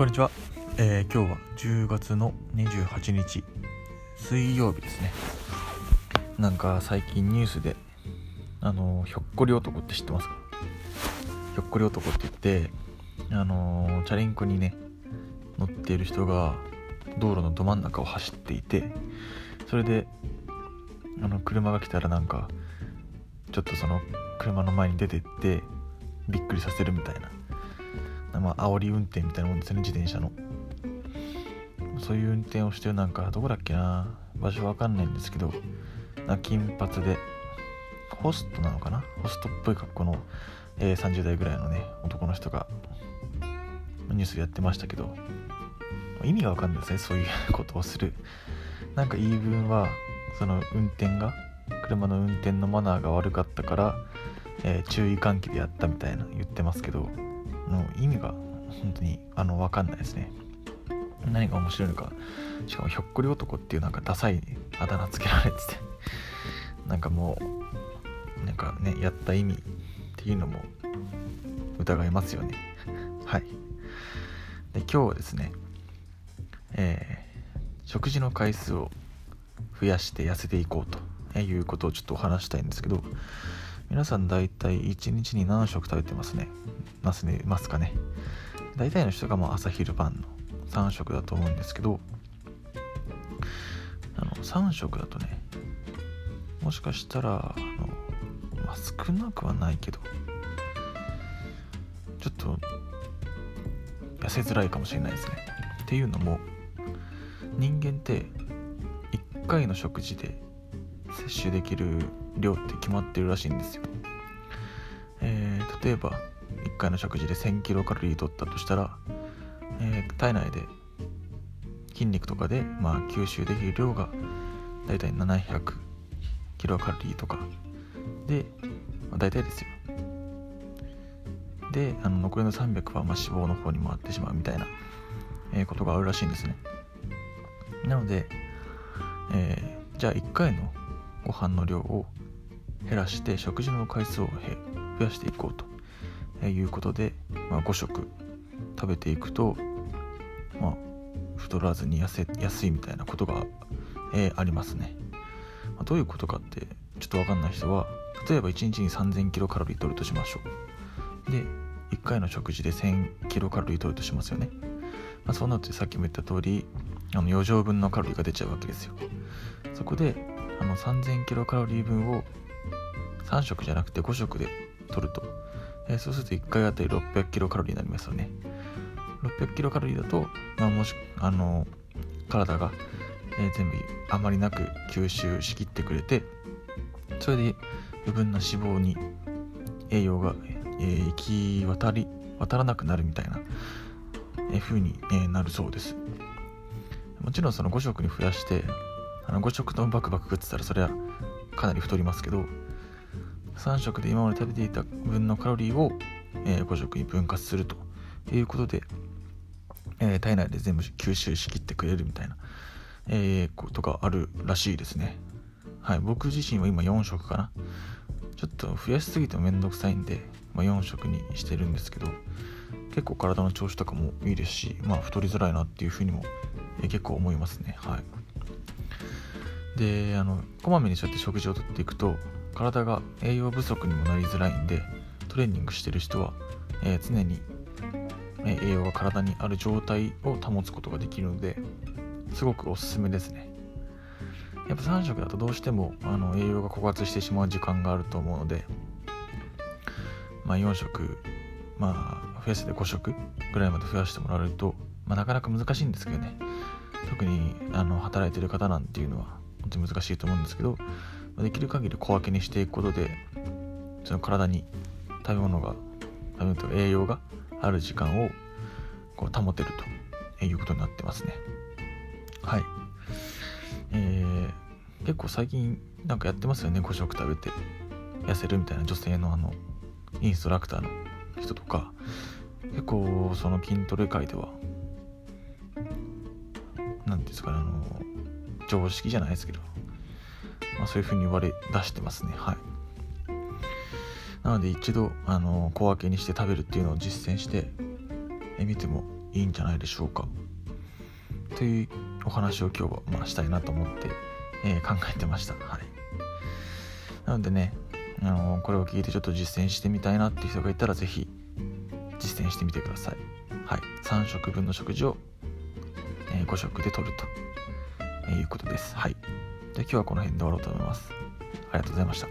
こんにちは、えー、今日は10月の28日水曜日ですね。なんか最近ニュースであのひょっこり男って知ってますか？ひょっこり男って言ってあのチャリンコにね乗っている人が道路のど真ん中を走っていてそれであの車が来たらなんかちょっとその車の前に出てってびっくりさせるみたいなまあ煽り運転みたいなもんですね自転車の。そういう運転をしてるなんかどこだっけな。場所わかんないんですけどな金髪で。ホストなのかな。ホストっぽい格好の、えー、30代ぐらいのね男の人がニュースやってましたけど。意味がわかんないですねそういうことをする。なんか言い分はその運転が車の運転のマナーが悪かったから、えー、注意喚起でやったみたいな言ってますけど。の意味が本当にあの分かんないですね。何が面白いのか。しかもひょっこり男っていうなんかダサいあだ名つけられてて。なんかもうなんかねやった意味っていうのも疑えますよね。はい。で今日はですねえー、食事の回数を増やして痩せていこうということをちょっとお話したいんですけど皆さん大体1日に何食食べてますね？ますねますかね？大体の人がまあ朝昼晩の3食だと思うんですけどあの3食だとねもしかしたらあの、まあ、少なくはないけどちょっと痩せづらいかもしれないですね。っていうのも人間って1回の食事で摂取できる量って決まってるらしいんですよ、えー、例えば1回の食事で1000キロカロリー取ったとしたら、えー、体内で筋肉とかで、まあ、吸収できる量がだいたい700キロカロリーとか。で、まあ、大体ですよ。であの残りの300はまあ脂肪の方に回ってしまうみたいな、えー、ことがあるらしいんですね。なので、えー、じゃあ1回のご飯の量を減らして食事の回数を増やしていこうということで、まあ、5食食べていくと、まあ、太らずに痩せやすいみたいなことが、えー、ありますね、まあ、どういうことかってちょっと分かんない人は例えば1日に3000キロカロリー取るとしましょう。で1回の食事で1000キロカロリー取るとしますよね、まあ、そうなるとさっきも言った通りあの余剰分のカロリーが出ちゃうわけですよ。そこであの3000キロカロリー分を3食じゃなくて5食で取ると、えー、そうすると1回あたり600キロカロリーになりますよね。600キロカロリーだと、まあ、もしあの体が、えー、全部あまりなく吸収しきってくれてそれで余分な脂肪に栄養が、えー、行き渡り渡らなくなるみたいな、えー、風に、えー、なるそうです。もちろんその5食に増やしてあの5食ともバクバク食ってたらそれはかなり太りますけど3食で今まで食べていた分のカロリーを、えー、5食に分割するということで、えー、体内で全部吸収しきってくれるみたいな、えー、ことがあるらしいですね。はい僕自身は今4食かな。ちょっと増やしすぎてもめんどくさいんで、まあ、4食にしてるんですけど結構体の調子とかもいいですし、まあ、太りづらいなっていうふうにも、え、結構思いますね。はい。であのこまめにそうやって食事をとっていくと体が栄養不足にもなりづらいんでトレーニングしてる人は、えー、常に、え、栄養が体にある状態を保つことができるのですごくおすすめですね。やっぱ3食だとどうしてもあの栄養が枯渇してしまう時間があると思うのでまあ4食まあ増やせて5食ぐらいまで増やしてもらえると、まあ、なかなか難しいんですけどね。特にあの働いてる方なんていうのは本当に難しいと思うんですけどできる限り小分けにしていくことでその体に食べ物が食べ物と栄養がある時間をこう保てるということになってますね。はい。えー、結構最近なんかやってますよね。5食食べて痩せるみたいな女性のあのインストラクターの人とか結構その筋トレ界では常識じゃないですけど、まあ、そういうふうに言われ出してますね。はい。なので一度あの小分けにして食べるっていうのを実践してみてもいいんじゃないでしょうか。というお話を今日はまあしたいなと思って、えー、考えてました。はい。なのでねあのこれを聞いてちょっと実践してみたいなっていう人がいたら是非実践してみてください。はい。3食分の食事を、えー、5食でとると。いうことです。はい。で今日はこの辺で終わろうと思います。ありがとうございました。